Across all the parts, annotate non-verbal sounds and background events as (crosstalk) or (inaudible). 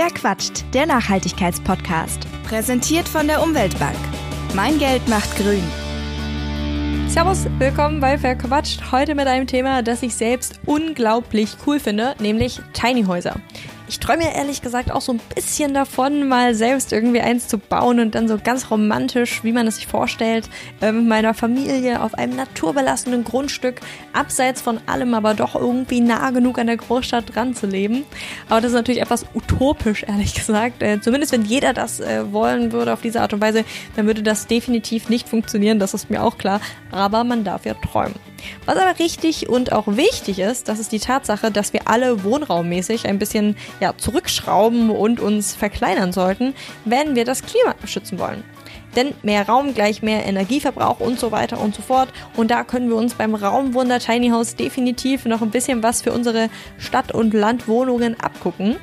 Wer quatscht? Der Nachhaltigkeitspodcast. Präsentiert von der Umweltbank. Mein Geld macht grün. Servus, willkommen bei Verquatscht. Heute mit einem Thema, das ich selbst unglaublich cool finde, nämlich Tiny Häuser. Ich träume ja ehrlich gesagt auch so ein bisschen davon, mal selbst irgendwie eins zu bauen und dann so ganz romantisch, wie man es sich vorstellt, äh, mit meiner Familie auf einem naturbelassenen Grundstück, abseits von allem, aber doch irgendwie nah genug an der Großstadt dran zu leben. Aber das ist natürlich etwas utopisch, ehrlich gesagt. Äh, zumindest wenn jeder das äh, wollen würde auf diese Art und Weise, dann würde das definitiv nicht funktionieren, das ist mir auch klar. Aber man darf ja träumen. Was aber richtig und auch wichtig ist, das ist die Tatsache, dass wir alle wohnraummäßig ein bisschen ja, zurückschrauben und uns verkleinern sollten, wenn wir das Klima schützen wollen. Denn mehr Raum gleich mehr Energieverbrauch und so weiter und so fort. Und da können wir uns beim Raumwunder Tiny House definitiv noch ein bisschen was für unsere Stadt- und Landwohnungen abgucken.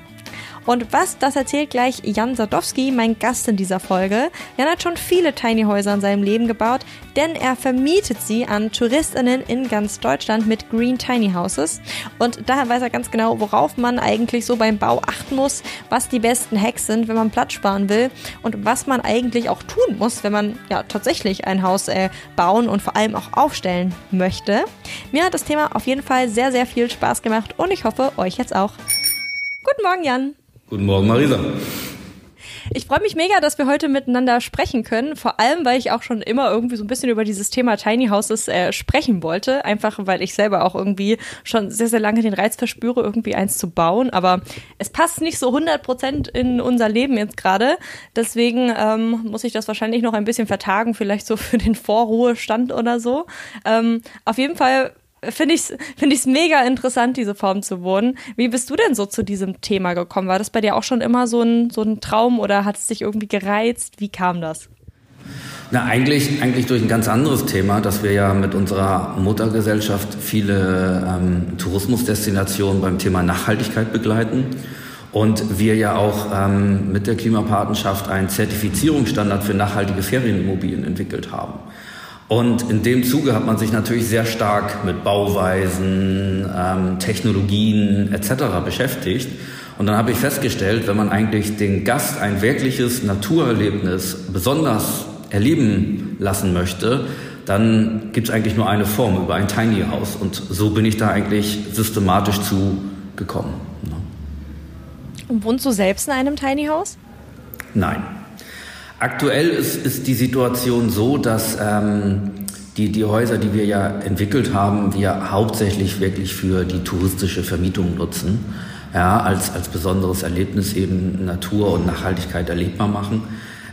Und was, das erzählt gleich Jan Sadowski, mein Gast in dieser Folge. Jan hat schon viele Tiny Häuser in seinem Leben gebaut, denn er vermietet sie an TouristInnen in ganz Deutschland mit Green Tiny Houses. Und daher weiß er ganz genau, worauf man eigentlich so beim Bau achten muss, was die besten Hacks sind, wenn man Platz sparen will und was man eigentlich auch tun muss, wenn man ja tatsächlich ein Haus äh, bauen und vor allem auch aufstellen möchte. Mir hat das Thema auf jeden Fall sehr, sehr viel Spaß gemacht und ich hoffe, euch jetzt auch. Guten Morgen, Jan. Guten Morgen, Marisa. Ich freue mich mega, dass wir heute miteinander sprechen können. Vor allem, weil ich auch schon immer irgendwie so ein bisschen über dieses Thema Tiny Houses äh, sprechen wollte. Einfach, weil ich selber auch irgendwie schon sehr, sehr lange den Reiz verspüre, irgendwie eins zu bauen. Aber es passt nicht so 100 Prozent in unser Leben jetzt gerade. Deswegen ähm, muss ich das wahrscheinlich noch ein bisschen vertagen, vielleicht so für den Vorruhestand oder so. Ähm, auf jeden Fall finde ich es find ich's mega interessant, diese Form zu wohnen. Wie bist du denn so zu diesem Thema gekommen? War das bei dir auch schon immer so ein, so ein Traum oder hat es dich irgendwie gereizt? Wie kam das? Na, eigentlich, eigentlich durch ein ganz anderes Thema, dass wir ja mit unserer Muttergesellschaft viele ähm, Tourismusdestinationen beim Thema Nachhaltigkeit begleiten. Und wir ja auch ähm, mit der Klimapatenschaft einen Zertifizierungsstandard für nachhaltige Ferienimmobilien entwickelt haben. Und in dem Zuge hat man sich natürlich sehr stark mit Bauweisen, ähm, Technologien etc. beschäftigt. Und dann habe ich festgestellt, wenn man eigentlich den Gast ein wirkliches Naturerlebnis besonders erleben lassen möchte, dann gibt es eigentlich nur eine Form über ein Tiny House. Und so bin ich da eigentlich systematisch zu gekommen. Ne? Und wohnst du selbst in einem Tiny House? Nein. Aktuell ist, ist die Situation so, dass ähm, die, die Häuser, die wir ja entwickelt haben, wir hauptsächlich wirklich für die touristische Vermietung nutzen. Ja, als, als besonderes Erlebnis eben Natur und Nachhaltigkeit erlebbar machen.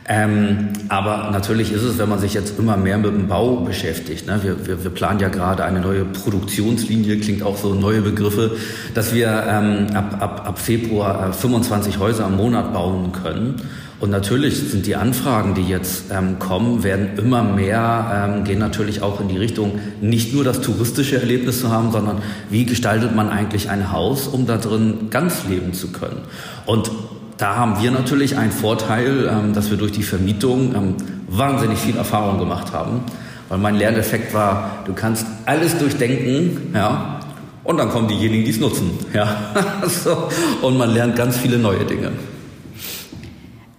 Ähm, aber natürlich ist es, wenn man sich jetzt immer mehr mit dem Bau beschäftigt, ne? wir, wir, wir planen ja gerade eine neue Produktionslinie, klingt auch so neue Begriffe, dass wir ähm, ab, ab, ab Februar äh, 25 Häuser im Monat bauen können. Und natürlich sind die Anfragen, die jetzt ähm, kommen, werden immer mehr, ähm, gehen natürlich auch in die Richtung, nicht nur das touristische Erlebnis zu haben, sondern wie gestaltet man eigentlich ein Haus, um da drin ganz leben zu können. Und da haben wir natürlich einen Vorteil, ähm, dass wir durch die Vermietung ähm, wahnsinnig viel Erfahrung gemacht haben. Weil mein Lerneffekt war, du kannst alles durchdenken, ja, und dann kommen diejenigen, die es nutzen, ja. (laughs) so. Und man lernt ganz viele neue Dinge.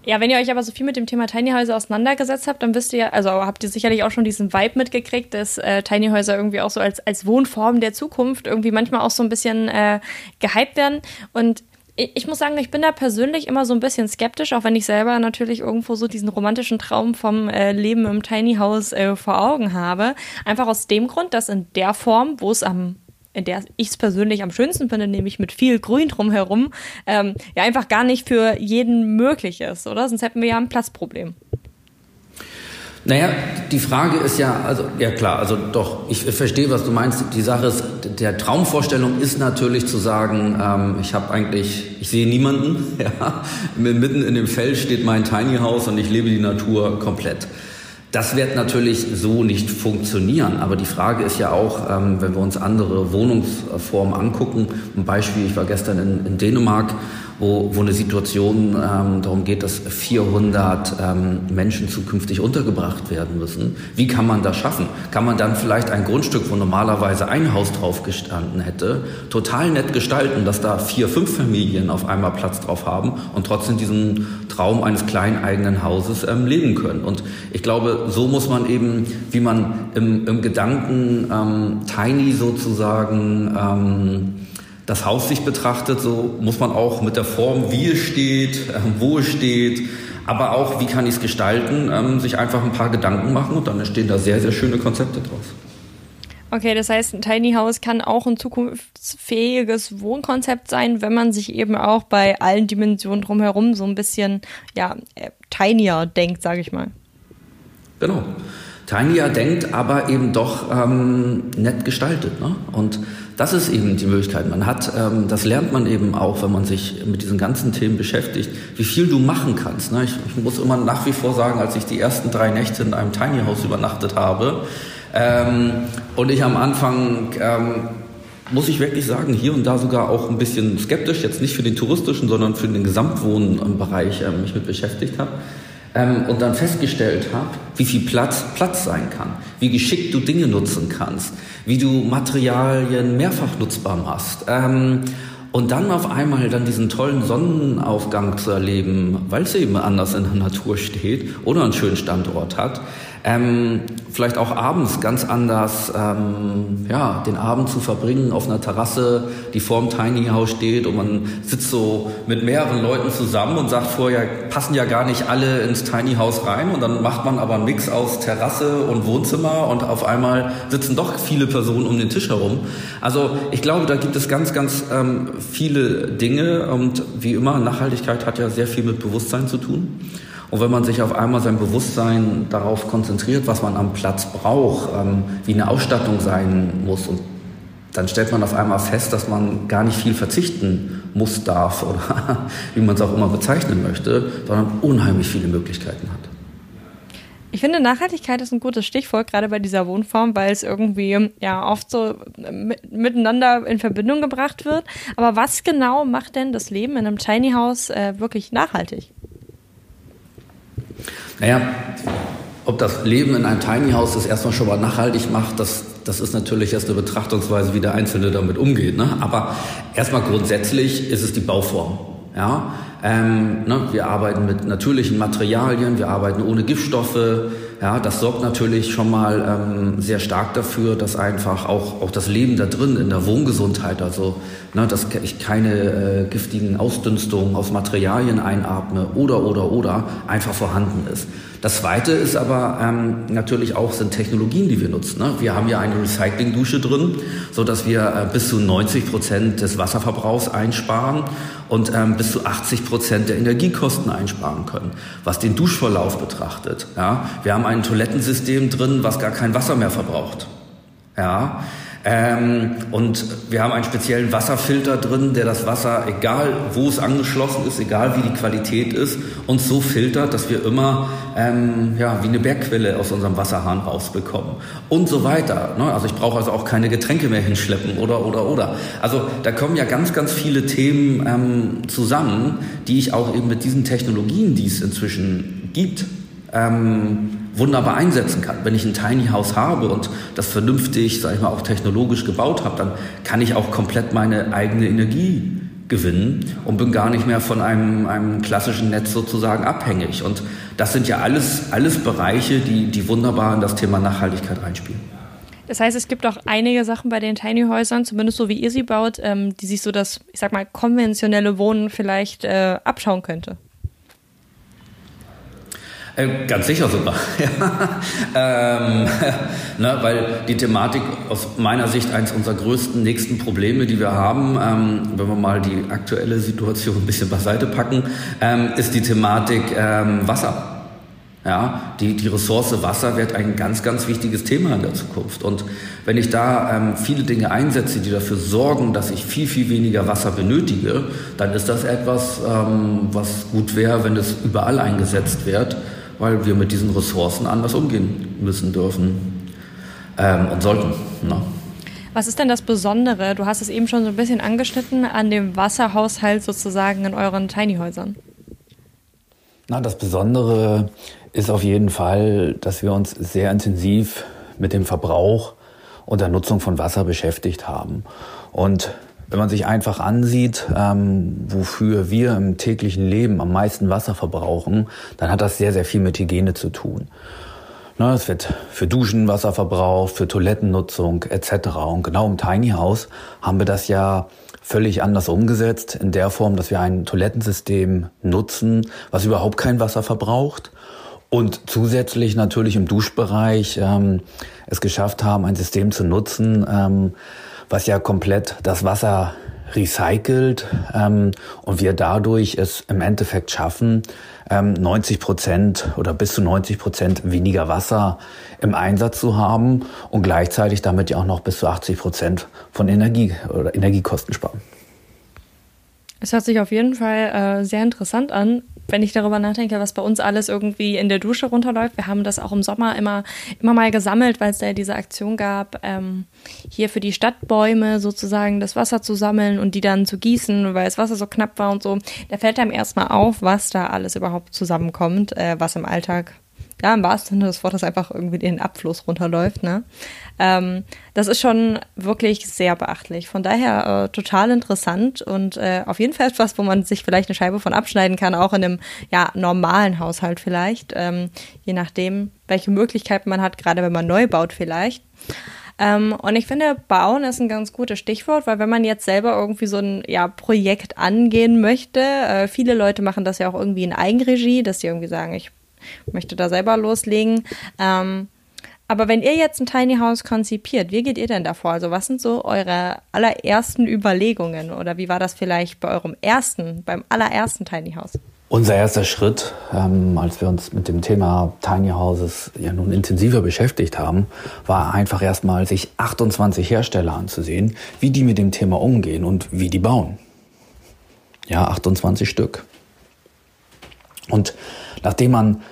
Ja, wenn ihr euch aber so viel mit dem Thema Tiny Häuser auseinandergesetzt habt, dann wisst ihr, also habt ihr sicherlich auch schon diesen Vibe mitgekriegt, dass äh, Tiny Häuser irgendwie auch so als, als Wohnform der Zukunft irgendwie manchmal auch so ein bisschen äh, gehypt werden. Und ich muss sagen, ich bin da persönlich immer so ein bisschen skeptisch, auch wenn ich selber natürlich irgendwo so diesen romantischen Traum vom äh, Leben im Tiny House äh, vor Augen habe. Einfach aus dem Grund, dass in der Form, wo es am in der ich es persönlich am schönsten finde, nämlich mit viel Grün drumherum, ähm, ja einfach gar nicht für jeden möglich ist, oder? Sonst hätten wir ja ein Platzproblem. Naja, die Frage ist ja, also ja klar, also doch, ich verstehe, was du meinst. Die Sache ist, der Traumvorstellung ist natürlich zu sagen, ähm, ich habe eigentlich, ich sehe niemanden, (laughs) ja, mitten in dem Feld steht mein Tiny House und ich lebe die Natur komplett. Das wird natürlich so nicht funktionieren. Aber die Frage ist ja auch, ähm, wenn wir uns andere Wohnungsformen angucken, ein Beispiel, ich war gestern in, in Dänemark wo, wo eine Situation ähm, darum geht, dass 400 ähm, Menschen zukünftig untergebracht werden müssen. Wie kann man das schaffen? Kann man dann vielleicht ein Grundstück, wo normalerweise ein Haus drauf gestanden hätte, total nett gestalten, dass da vier, fünf Familien auf einmal Platz drauf haben und trotzdem diesen Traum eines kleinen eigenen Hauses ähm, leben können. Und ich glaube, so muss man eben, wie man im, im Gedanken ähm, Tiny sozusagen ähm, das Haus sich betrachtet, so muss man auch mit der Form, wie es steht, äh, wo es steht, aber auch, wie kann ich es gestalten, ähm, sich einfach ein paar Gedanken machen und dann entstehen da sehr, sehr schöne Konzepte draus. Okay, das heißt, ein Tiny House kann auch ein zukunftsfähiges Wohnkonzept sein, wenn man sich eben auch bei allen Dimensionen drumherum so ein bisschen, ja, äh, tinier denkt, sage ich mal. Genau. Tinier denkt, aber eben doch ähm, nett gestaltet. Ne? Und das ist eben die Möglichkeit. Man hat, ähm, das lernt man eben auch, wenn man sich mit diesen ganzen Themen beschäftigt, wie viel du machen kannst. Ne? Ich, ich, muss immer nach wie vor sagen, als ich die ersten drei Nächte in einem Tiny House übernachtet habe ähm, und ich am Anfang ähm, muss ich wirklich sagen, hier und da sogar auch ein bisschen skeptisch, jetzt nicht für den touristischen, sondern für den Gesamtwohnbereich äh, mich mit beschäftigt habe ähm, und dann festgestellt habe, wie viel Platz Platz sein kann, wie geschickt du Dinge nutzen kannst, wie du Materialien mehrfach nutzbar machst. Ähm, und dann auf einmal dann diesen tollen Sonnenaufgang zu erleben, weil es eben anders in der Natur steht oder einen schönen Standort hat, ähm, vielleicht auch abends ganz anders, ähm, ja, den Abend zu verbringen auf einer Terrasse, die vorm Tiny House steht und man sitzt so mit mehreren Leuten zusammen und sagt vorher, passen ja gar nicht alle ins Tiny House rein und dann macht man aber einen Mix aus Terrasse und Wohnzimmer und auf einmal sitzen doch viele Personen um den Tisch herum. Also ich glaube, da gibt es ganz, ganz ähm, viele Dinge und wie immer, Nachhaltigkeit hat ja sehr viel mit Bewusstsein zu tun. Und wenn man sich auf einmal sein Bewusstsein darauf konzentriert, was man am Platz braucht, ähm, wie eine Ausstattung sein muss, und dann stellt man auf einmal fest, dass man gar nicht viel verzichten muss, darf oder (laughs) wie man es auch immer bezeichnen möchte, sondern unheimlich viele Möglichkeiten hat. Ich finde, Nachhaltigkeit ist ein gutes Stichwort, gerade bei dieser Wohnform, weil es irgendwie ja oft so miteinander in Verbindung gebracht wird. Aber was genau macht denn das Leben in einem Tiny House äh, wirklich nachhaltig? Naja, ob das Leben in einem Tiny House das erstmal schon mal nachhaltig macht, das, das ist natürlich erst eine Betrachtungsweise, wie der Einzelne damit umgeht. Ne? Aber erstmal grundsätzlich ist es die Bauform. Ja? Ähm, ne? Wir arbeiten mit natürlichen Materialien, wir arbeiten ohne Giftstoffe. Ja, das sorgt natürlich schon mal ähm, sehr stark dafür, dass einfach auch, auch das Leben da drin in der Wohngesundheit, also ne, dass ich keine äh, giftigen Ausdünstungen aus Materialien einatme oder oder oder einfach vorhanden ist. Das Zweite ist aber ähm, natürlich auch sind Technologien, die wir nutzen. Ne? Wir haben ja eine Recyclingdusche drin, so dass wir äh, bis zu 90 Prozent des Wasserverbrauchs einsparen und ähm, bis zu 80 Prozent der Energiekosten einsparen können, was den Duschverlauf betrachtet. Ja? Wir haben ein Toilettensystem drin, was gar kein Wasser mehr verbraucht. Ja, ähm, und wir haben einen speziellen Wasserfilter drin, der das Wasser, egal wo es angeschlossen ist, egal wie die Qualität ist, uns so filtert, dass wir immer ähm, ja, wie eine Bergquelle aus unserem Wasserhahn rausbekommen. Und so weiter. Ne? Also ich brauche also auch keine Getränke mehr hinschleppen oder oder oder. Also da kommen ja ganz, ganz viele Themen ähm, zusammen, die ich auch eben mit diesen Technologien, die es inzwischen gibt, ähm, wunderbar einsetzen kann. Wenn ich ein Tiny House habe und das vernünftig, sage ich mal, auch technologisch gebaut habe, dann kann ich auch komplett meine eigene Energie gewinnen und bin gar nicht mehr von einem, einem klassischen Netz sozusagen abhängig. Und das sind ja alles, alles Bereiche, die, die wunderbar in das Thema Nachhaltigkeit reinspielen. Das heißt, es gibt auch einige Sachen bei den Tiny Häusern, zumindest so wie ihr sie baut, ähm, die sich so das, ich sag mal, konventionelle Wohnen vielleicht äh, abschauen könnte. Äh, ganz sicher sogar. (laughs) ähm, (laughs) ne, weil die Thematik aus meiner Sicht eines unserer größten nächsten Probleme, die wir haben, ähm, wenn wir mal die aktuelle Situation (laughs) ein bisschen beiseite packen, ähm, ist die Thematik ähm, Wasser. Ja, die, die Ressource Wasser wird ein ganz, ganz wichtiges Thema in der Zukunft. Und wenn ich da ähm, viele Dinge einsetze, die dafür sorgen, dass ich viel, viel weniger Wasser benötige, dann ist das etwas, ähm, was gut wäre, wenn es überall eingesetzt wird weil wir mit diesen Ressourcen anders umgehen müssen dürfen ähm, und sollten. Ne? Was ist denn das Besondere, du hast es eben schon so ein bisschen angeschnitten, an dem Wasserhaushalt sozusagen in euren Tiny Häusern? Na, das Besondere ist auf jeden Fall, dass wir uns sehr intensiv mit dem Verbrauch und der Nutzung von Wasser beschäftigt haben. Und wenn man sich einfach ansieht, ähm, wofür wir im täglichen Leben am meisten Wasser verbrauchen, dann hat das sehr, sehr viel mit Hygiene zu tun. Ne, es wird für Duschen Wasser verbraucht, für Toilettennutzung etc. Und genau im Tiny House haben wir das ja völlig anders umgesetzt, in der Form, dass wir ein Toilettensystem nutzen, was überhaupt kein Wasser verbraucht und zusätzlich natürlich im Duschbereich ähm, es geschafft haben, ein System zu nutzen, ähm, was ja komplett das Wasser recycelt ähm, und wir dadurch es im Endeffekt schaffen, ähm, 90 Prozent oder bis zu 90 Prozent weniger Wasser im Einsatz zu haben und gleichzeitig damit ja auch noch bis zu 80 Prozent von Energie oder Energiekosten sparen. Es hört sich auf jeden Fall äh, sehr interessant an wenn ich darüber nachdenke, was bei uns alles irgendwie in der Dusche runterläuft. Wir haben das auch im Sommer immer, immer mal gesammelt, weil es da diese Aktion gab, ähm, hier für die Stadtbäume sozusagen das Wasser zu sammeln und die dann zu gießen, weil das Wasser so knapp war und so. Da fällt einem erstmal auf, was da alles überhaupt zusammenkommt, äh, was im Alltag ja, im wahrsten Sinne des Wortes einfach irgendwie den Abfluss runterläuft. Ne? Ähm, das ist schon wirklich sehr beachtlich. Von daher äh, total interessant und äh, auf jeden Fall etwas, wo man sich vielleicht eine Scheibe von abschneiden kann, auch in einem ja, normalen Haushalt vielleicht, ähm, je nachdem, welche Möglichkeiten man hat, gerade wenn man neu baut vielleicht. Ähm, und ich finde, bauen ist ein ganz gutes Stichwort, weil wenn man jetzt selber irgendwie so ein ja, Projekt angehen möchte, äh, viele Leute machen das ja auch irgendwie in Eigenregie, dass sie irgendwie sagen, ich möchte da selber loslegen. Ähm, aber wenn ihr jetzt ein Tiny House konzipiert, wie geht ihr denn davor? Also was sind so eure allerersten Überlegungen oder wie war das vielleicht bei eurem ersten, beim allerersten Tiny House? Unser erster Schritt, ähm, als wir uns mit dem Thema Tiny Houses ja nun intensiver beschäftigt haben, war einfach erstmal sich 28 Hersteller anzusehen, wie die mit dem Thema umgehen und wie die bauen. Ja, 28 Stück. Und nachdem man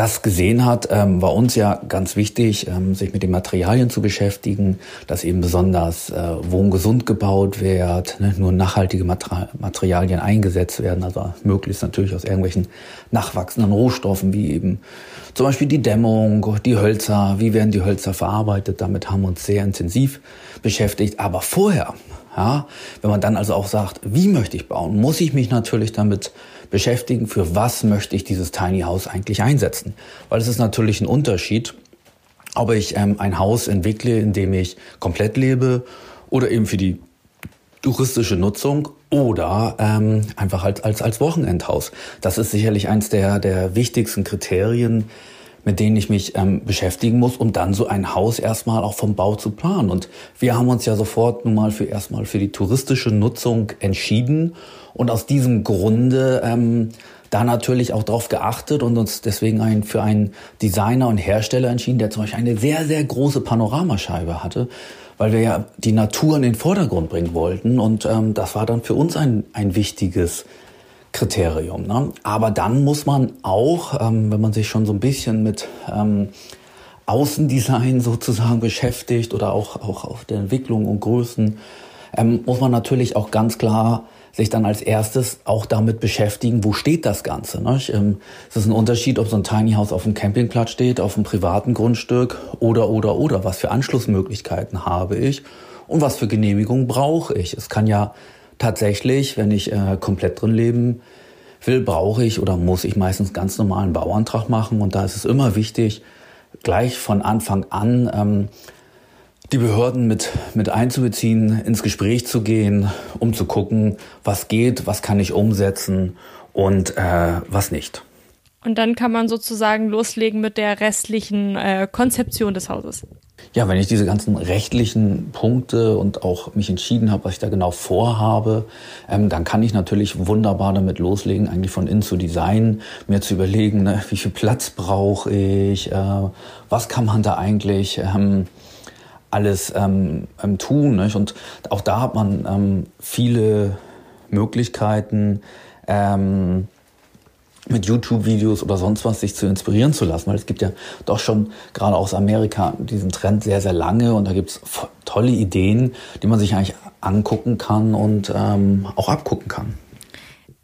das gesehen hat, ähm, war uns ja ganz wichtig, ähm, sich mit den Materialien zu beschäftigen, dass eben besonders äh, wohngesund gebaut wird, ne, nur nachhaltige Mater Materialien eingesetzt werden, also möglichst natürlich aus irgendwelchen nachwachsenden Rohstoffen, wie eben zum Beispiel die Dämmung, die Hölzer, wie werden die Hölzer verarbeitet, damit haben wir uns sehr intensiv beschäftigt. Aber vorher, ja, wenn man dann also auch sagt, wie möchte ich bauen, muss ich mich natürlich damit beschäftigen, für was möchte ich dieses Tiny House eigentlich einsetzen. Weil es ist natürlich ein Unterschied, ob ich ähm, ein Haus entwickle, in dem ich komplett lebe oder eben für die touristische Nutzung oder ähm, einfach als, als, als Wochenendhaus. Das ist sicherlich eins der, der wichtigsten Kriterien, mit denen ich mich ähm, beschäftigen muss, um dann so ein Haus erstmal auch vom Bau zu planen. Und wir haben uns ja sofort nun mal für erstmal für die touristische Nutzung entschieden und aus diesem Grunde ähm, da natürlich auch darauf geachtet und uns deswegen ein, für einen Designer und Hersteller entschieden, der zum Beispiel eine sehr, sehr große Panoramascheibe hatte, weil wir ja die Natur in den Vordergrund bringen wollten. Und ähm, das war dann für uns ein, ein wichtiges Kriterium. Ne? Aber dann muss man auch, ähm, wenn man sich schon so ein bisschen mit ähm, Außendesign (laughs) sozusagen beschäftigt oder auch, auch auf der Entwicklung und Größen, ähm, muss man natürlich auch ganz klar sich dann als erstes auch damit beschäftigen, wo steht das Ganze. Ne? Ähm, es ist ein Unterschied, ob so ein Tiny House auf einem Campingplatz steht, auf einem privaten Grundstück oder, oder, oder. Was für Anschlussmöglichkeiten habe ich und was für Genehmigungen brauche ich. Es kann ja tatsächlich, wenn ich äh, komplett drin leben will, brauche ich oder muss ich meistens ganz normalen Bauantrag machen. Und da ist es immer wichtig, gleich von Anfang an ähm, die Behörden mit, mit einzubeziehen, ins Gespräch zu gehen, um zu gucken, was geht, was kann ich umsetzen und äh, was nicht. Und dann kann man sozusagen loslegen mit der restlichen äh, Konzeption des Hauses. Ja, wenn ich diese ganzen rechtlichen Punkte und auch mich entschieden habe, was ich da genau vorhabe, ähm, dann kann ich natürlich wunderbar damit loslegen, eigentlich von innen zu designen, mir zu überlegen, ne, wie viel Platz brauche ich, äh, was kann man da eigentlich ähm, alles ähm, ähm tun. Nicht? Und auch da hat man ähm, viele Möglichkeiten, ähm, mit YouTube-Videos oder sonst was sich zu inspirieren zu lassen, weil es gibt ja doch schon gerade aus Amerika diesen Trend sehr, sehr lange und da gibt es tolle Ideen, die man sich eigentlich angucken kann und ähm, auch abgucken kann.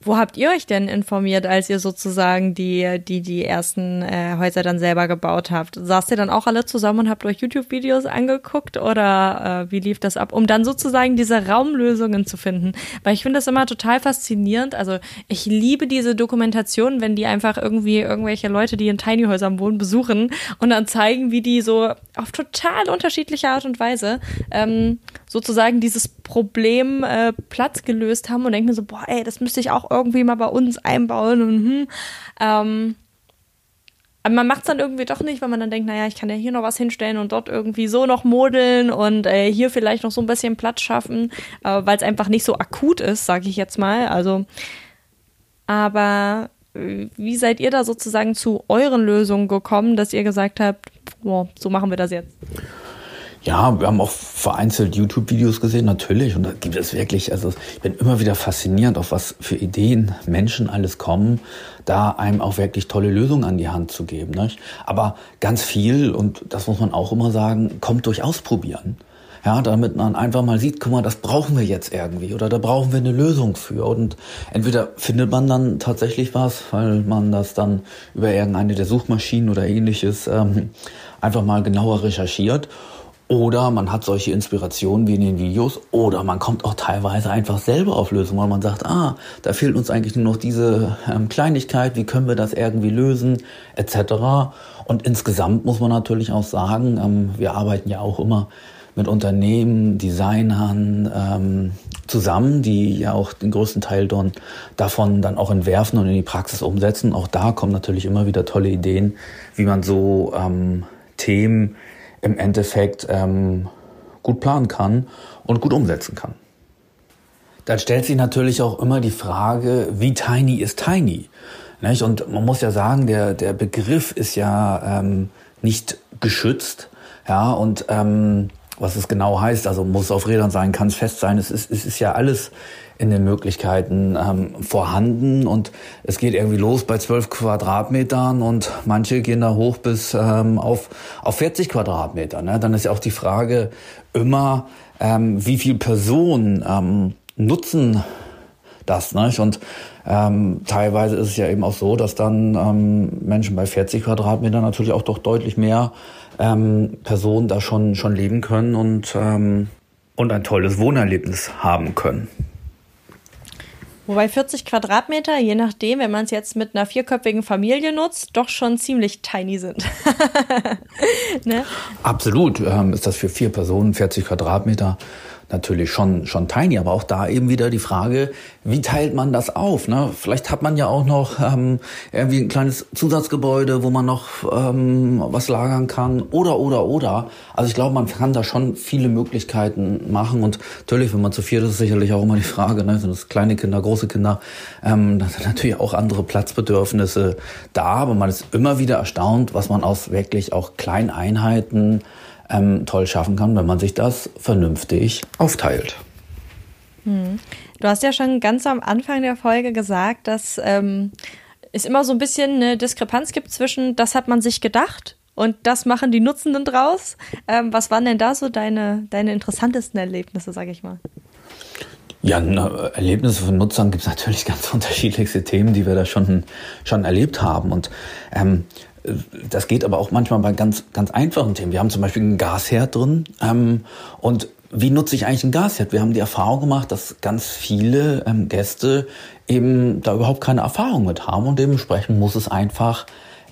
Wo habt ihr euch denn informiert, als ihr sozusagen die, die, die ersten äh, Häuser dann selber gebaut habt? Saßt ihr dann auch alle zusammen und habt euch YouTube-Videos angeguckt oder äh, wie lief das ab, um dann sozusagen diese Raumlösungen zu finden? Weil ich finde das immer total faszinierend. Also ich liebe diese Dokumentation, wenn die einfach irgendwie irgendwelche Leute, die in Tiny-Häusern wohnen, besuchen und dann zeigen, wie die so auf total unterschiedliche Art und Weise ähm, sozusagen dieses Problem äh, Platz gelöst haben und denken so, boah, ey, das müsste ich auch irgendwie mal bei uns einbauen und hm. Ähm, aber man macht es dann irgendwie doch nicht, weil man dann denkt, naja, ich kann ja hier noch was hinstellen und dort irgendwie so noch modeln und äh, hier vielleicht noch so ein bisschen Platz schaffen, äh, weil es einfach nicht so akut ist, sage ich jetzt mal. Also, aber äh, wie seid ihr da sozusagen zu euren Lösungen gekommen, dass ihr gesagt habt, boah, so machen wir das jetzt? Ja, wir haben auch vereinzelt YouTube-Videos gesehen, natürlich. Und da gibt es wirklich, also ich bin immer wieder faszinierend, auf was für Ideen Menschen alles kommen, da einem auch wirklich tolle Lösungen an die Hand zu geben. Nicht? Aber ganz viel, und das muss man auch immer sagen, kommt durch Ausprobieren. Ja, damit man einfach mal sieht, guck mal, das brauchen wir jetzt irgendwie oder da brauchen wir eine Lösung für. Und entweder findet man dann tatsächlich was, weil man das dann über irgendeine der Suchmaschinen oder ähnliches ähm, einfach mal genauer recherchiert oder man hat solche Inspirationen wie in den Videos oder man kommt auch teilweise einfach selber auf Lösungen, weil man sagt, ah, da fehlt uns eigentlich nur noch diese ähm, Kleinigkeit, wie können wir das irgendwie lösen, etc. Und insgesamt muss man natürlich auch sagen, ähm, wir arbeiten ja auch immer mit Unternehmen, Designern ähm, zusammen, die ja auch den größten Teil dann, davon dann auch entwerfen und in die Praxis umsetzen. Auch da kommen natürlich immer wieder tolle Ideen, wie man so ähm, Themen im Endeffekt ähm, gut planen kann und gut umsetzen kann. Dann stellt sich natürlich auch immer die Frage, wie tiny ist tiny? Nicht? Und man muss ja sagen, der, der Begriff ist ja ähm, nicht geschützt. Ja, und ähm, was es genau heißt, also muss auf Rädern sein, kann es fest sein, es ist, es ist ja alles in den Möglichkeiten ähm, vorhanden und es geht irgendwie los bei 12 Quadratmetern und manche gehen da hoch bis ähm, auf, auf 40 Quadratmeter. Ne? Dann ist ja auch die Frage immer, ähm, wie viel Personen ähm, nutzen das. Ne? Und ähm, teilweise ist es ja eben auch so, dass dann ähm, Menschen bei 40 Quadratmetern natürlich auch doch deutlich mehr ähm, Personen da schon, schon leben können und, ähm, und ein tolles Wohnerlebnis haben können. Wobei 40 Quadratmeter, je nachdem, wenn man es jetzt mit einer vierköpfigen Familie nutzt, doch schon ziemlich tiny sind. (laughs) ne? Absolut ähm, ist das für vier Personen 40 Quadratmeter natürlich schon, schon tiny, aber auch da eben wieder die Frage, wie teilt man das auf? Ne? Vielleicht hat man ja auch noch ähm, irgendwie ein kleines Zusatzgebäude, wo man noch ähm, was lagern kann oder, oder, oder. Also ich glaube, man kann da schon viele Möglichkeiten machen und natürlich, wenn man zu viert ist, sicherlich auch immer die Frage, ne? sind das kleine Kinder, große Kinder, ähm, da sind natürlich auch andere Platzbedürfnisse da, aber man ist immer wieder erstaunt, was man aus wirklich auch kleinen Einheiten ähm, toll schaffen kann, wenn man sich das vernünftig aufteilt. Hm. Du hast ja schon ganz am Anfang der Folge gesagt, dass ähm, es immer so ein bisschen eine Diskrepanz gibt zwischen, das hat man sich gedacht und das machen die Nutzenden draus. Ähm, was waren denn da so deine, deine interessantesten Erlebnisse, sage ich mal? Ja, Erlebnisse von Nutzern gibt es (laughs) natürlich ganz unterschiedlichste Themen, die wir da schon, schon erlebt haben. Und ähm, das geht aber auch manchmal bei ganz, ganz einfachen Themen. Wir haben zum Beispiel einen Gasherd drin. Ähm, und wie nutze ich eigentlich einen Gasherd? Wir haben die Erfahrung gemacht, dass ganz viele ähm, Gäste eben da überhaupt keine Erfahrung mit haben und dementsprechend muss es einfach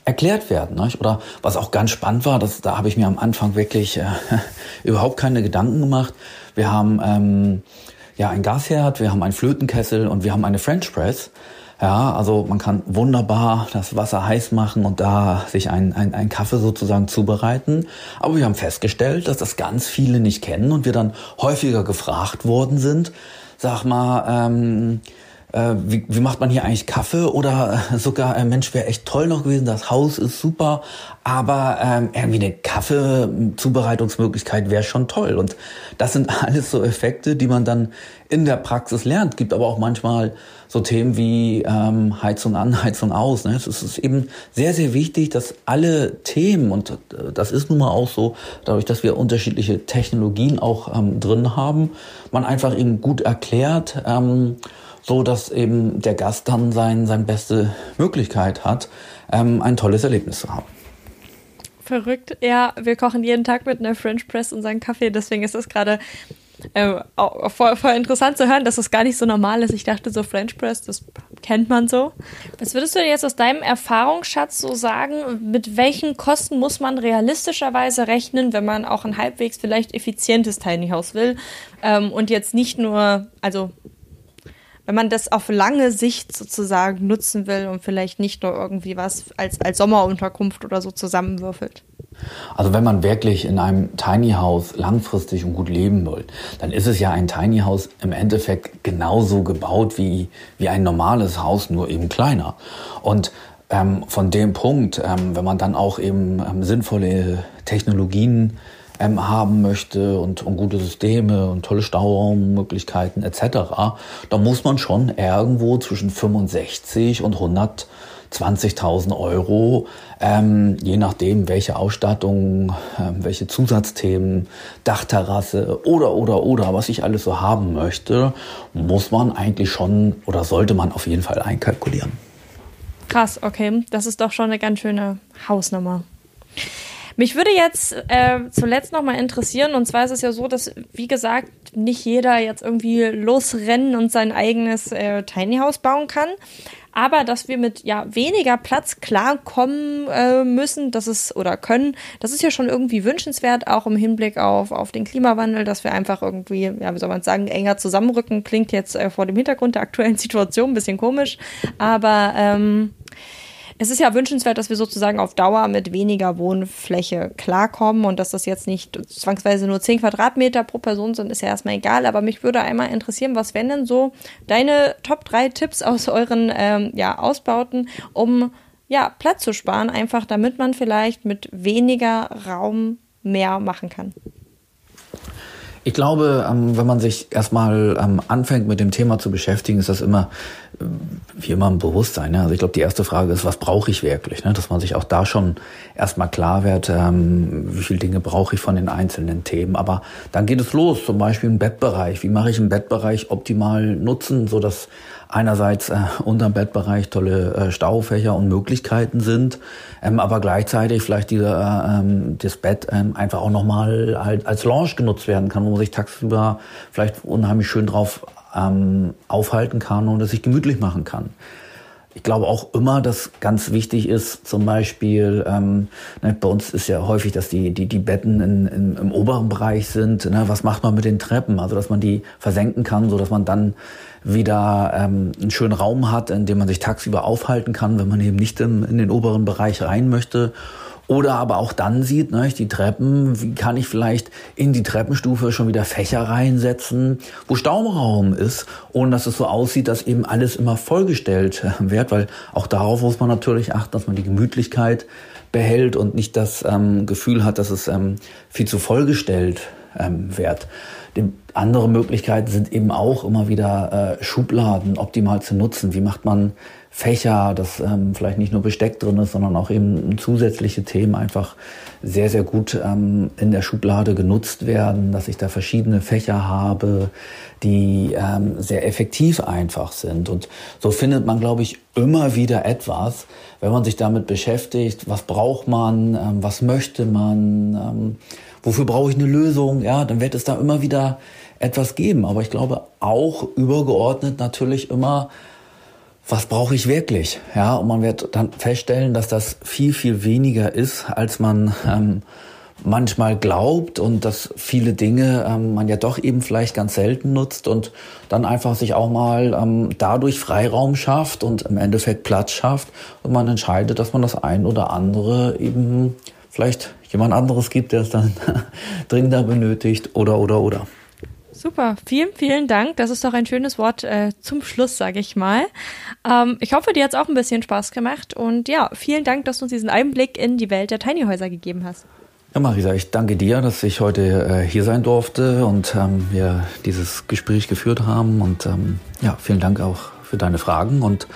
erklärt werden. Nicht? Oder was auch ganz spannend war, das, da habe ich mir am Anfang wirklich äh, (laughs) überhaupt keine Gedanken gemacht. Wir haben ähm, ja ein Gasherd, wir haben einen Flötenkessel und wir haben eine French Press. Ja, also man kann wunderbar das Wasser heiß machen und da sich einen ein Kaffee sozusagen zubereiten. Aber wir haben festgestellt, dass das ganz viele nicht kennen und wir dann häufiger gefragt worden sind, sag mal, ähm, äh, wie, wie macht man hier eigentlich Kaffee oder sogar, äh, Mensch, wäre echt toll noch gewesen, das Haus ist super, aber ähm, irgendwie eine Kaffeezubereitungsmöglichkeit wäre schon toll. Und das sind (laughs) alles so Effekte, die man dann in der Praxis lernt. Gibt aber auch manchmal so Themen wie ähm, Heizung an, (laughs) Heizung aus. Ne? Es ist eben sehr, sehr wichtig, dass alle Themen, und äh, das ist nun mal auch so, dadurch, dass wir unterschiedliche Technologien auch ähm, drin haben, man einfach eben gut erklärt, ähm, so dass eben der Gast dann sein, seine beste Möglichkeit hat, ähm, ein tolles Erlebnis zu haben. Verrückt. Ja, wir kochen jeden Tag mit einer French Press unseren Kaffee, deswegen ist es gerade äh, voll, voll interessant zu hören, dass das gar nicht so normal ist. Ich dachte so French Press, das kennt man so. Was würdest du denn jetzt aus deinem Erfahrungsschatz so sagen? Mit welchen Kosten muss man realistischerweise rechnen, wenn man auch ein halbwegs vielleicht effizientes Tiny House will ähm, und jetzt nicht nur, also wenn man das auf lange Sicht sozusagen nutzen will und vielleicht nicht nur irgendwie was als, als Sommerunterkunft oder so zusammenwürfelt. Also wenn man wirklich in einem Tiny House langfristig und gut leben will, dann ist es ja ein Tiny House im Endeffekt genauso gebaut wie, wie ein normales Haus, nur eben kleiner. Und ähm, von dem Punkt, ähm, wenn man dann auch eben ähm, sinnvolle Technologien ähm, haben möchte und, und gute Systeme und tolle Stauraummöglichkeiten etc., da muss man schon irgendwo zwischen 65 und 120.000 Euro, ähm, je nachdem, welche Ausstattung, äh, welche Zusatzthemen, Dachterrasse oder, oder, oder, was ich alles so haben möchte, muss man eigentlich schon oder sollte man auf jeden Fall einkalkulieren. Krass, okay. Das ist doch schon eine ganz schöne Hausnummer. Mich würde jetzt äh, zuletzt noch mal interessieren, und zwar ist es ja so, dass, wie gesagt, nicht jeder jetzt irgendwie losrennen und sein eigenes äh, Tiny House bauen kann. Aber dass wir mit ja weniger Platz klarkommen äh, müssen, das ist oder können, das ist ja schon irgendwie wünschenswert, auch im Hinblick auf, auf den Klimawandel, dass wir einfach irgendwie, ja, wie soll man sagen, enger zusammenrücken. Klingt jetzt äh, vor dem Hintergrund der aktuellen Situation ein bisschen komisch, aber ähm, es ist ja wünschenswert, dass wir sozusagen auf Dauer mit weniger Wohnfläche klarkommen und dass das jetzt nicht zwangsweise nur 10 Quadratmeter pro Person sind, ist ja erstmal egal. Aber mich würde einmal interessieren, was wären denn so deine Top 3 Tipps aus euren ähm, ja, Ausbauten, um ja, Platz zu sparen, einfach damit man vielleicht mit weniger Raum mehr machen kann? Ich glaube, ähm, wenn man sich erstmal ähm, anfängt mit dem Thema zu beschäftigen, ist das immer äh, wie immer ein Bewusstsein. Also ich glaube, die erste Frage ist, was brauche ich wirklich? Ne? Dass man sich auch da schon erstmal klar wird, ähm, wie viele Dinge brauche ich von den einzelnen Themen. Aber dann geht es los, zum Beispiel im Bettbereich. Wie mache ich im Bettbereich optimal nutzen, so dass einerseits äh, unterm Bettbereich tolle äh, Staufächer und Möglichkeiten sind, ähm, aber gleichzeitig vielleicht dieser, äh, ähm, das Bett ähm, einfach auch nochmal halt als Lounge genutzt werden kann, wo man sich tagsüber vielleicht unheimlich schön drauf ähm, aufhalten kann und es sich gemütlich machen kann. Ich glaube auch immer, dass ganz wichtig ist, zum Beispiel, ähm, ne, bei uns ist ja häufig, dass die, die, die Betten in, in, im oberen Bereich sind. Ne? Was macht man mit den Treppen? Also, dass man die versenken kann, so dass man dann wieder ähm, einen schönen Raum hat, in dem man sich tagsüber aufhalten kann, wenn man eben nicht im, in den oberen Bereich rein möchte. Oder aber auch dann sieht, ne, die Treppen, wie kann ich vielleicht in die Treppenstufe schon wieder Fächer reinsetzen, wo Stauraum ist, ohne dass es so aussieht, dass eben alles immer vollgestellt äh, wird, weil auch darauf muss man natürlich achten, dass man die Gemütlichkeit behält und nicht das ähm, Gefühl hat, dass es ähm, viel zu vollgestellt ähm, wird. Die andere Möglichkeiten sind eben auch immer wieder äh, Schubladen optimal zu nutzen. Wie macht man Fächer, dass ähm, vielleicht nicht nur Besteck drin ist, sondern auch eben zusätzliche Themen einfach sehr, sehr gut ähm, in der Schublade genutzt werden, dass ich da verschiedene Fächer habe, die ähm, sehr effektiv einfach sind. Und so findet man, glaube ich, immer wieder etwas, wenn man sich damit beschäftigt, was braucht man, ähm, was möchte man, ähm, wofür brauche ich eine Lösung, ja, dann wird es da immer wieder etwas geben. Aber ich glaube auch übergeordnet natürlich immer, was brauche ich wirklich? Ja, und man wird dann feststellen, dass das viel, viel weniger ist, als man ähm, manchmal glaubt und dass viele Dinge ähm, man ja doch eben vielleicht ganz selten nutzt und dann einfach sich auch mal ähm, dadurch Freiraum schafft und im Endeffekt Platz schafft und man entscheidet, dass man das ein oder andere eben vielleicht jemand anderes gibt, der es dann (laughs) dringender benötigt oder oder oder. Super, vielen, vielen Dank. Das ist doch ein schönes Wort äh, zum Schluss, sage ich mal. Ähm, ich hoffe, dir hat es auch ein bisschen Spaß gemacht. Und ja, vielen Dank, dass du uns diesen Einblick in die Welt der Tiny Häuser gegeben hast. Ja, Marisa, ich danke dir, dass ich heute äh, hier sein durfte und ähm, wir dieses Gespräch geführt haben. Und ähm, ja, vielen Dank auch für deine Fragen und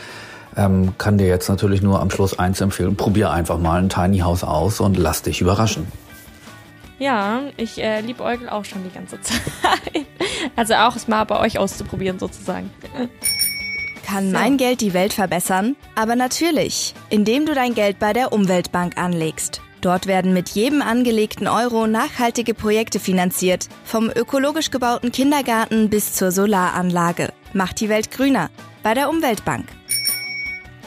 ähm, kann dir jetzt natürlich nur am Schluss eins empfehlen. Probier einfach mal ein Tiny House aus und lass dich überraschen. Ja, ich äh, liebe Eugel auch schon die ganze (laughs) Zeit. Also auch es mal bei euch auszuprobieren sozusagen. Kann mein Geld die Welt verbessern? Aber natürlich, indem du dein Geld bei der Umweltbank anlegst. Dort werden mit jedem angelegten Euro nachhaltige Projekte finanziert, vom ökologisch gebauten Kindergarten bis zur Solaranlage. Macht die Welt grüner bei der Umweltbank.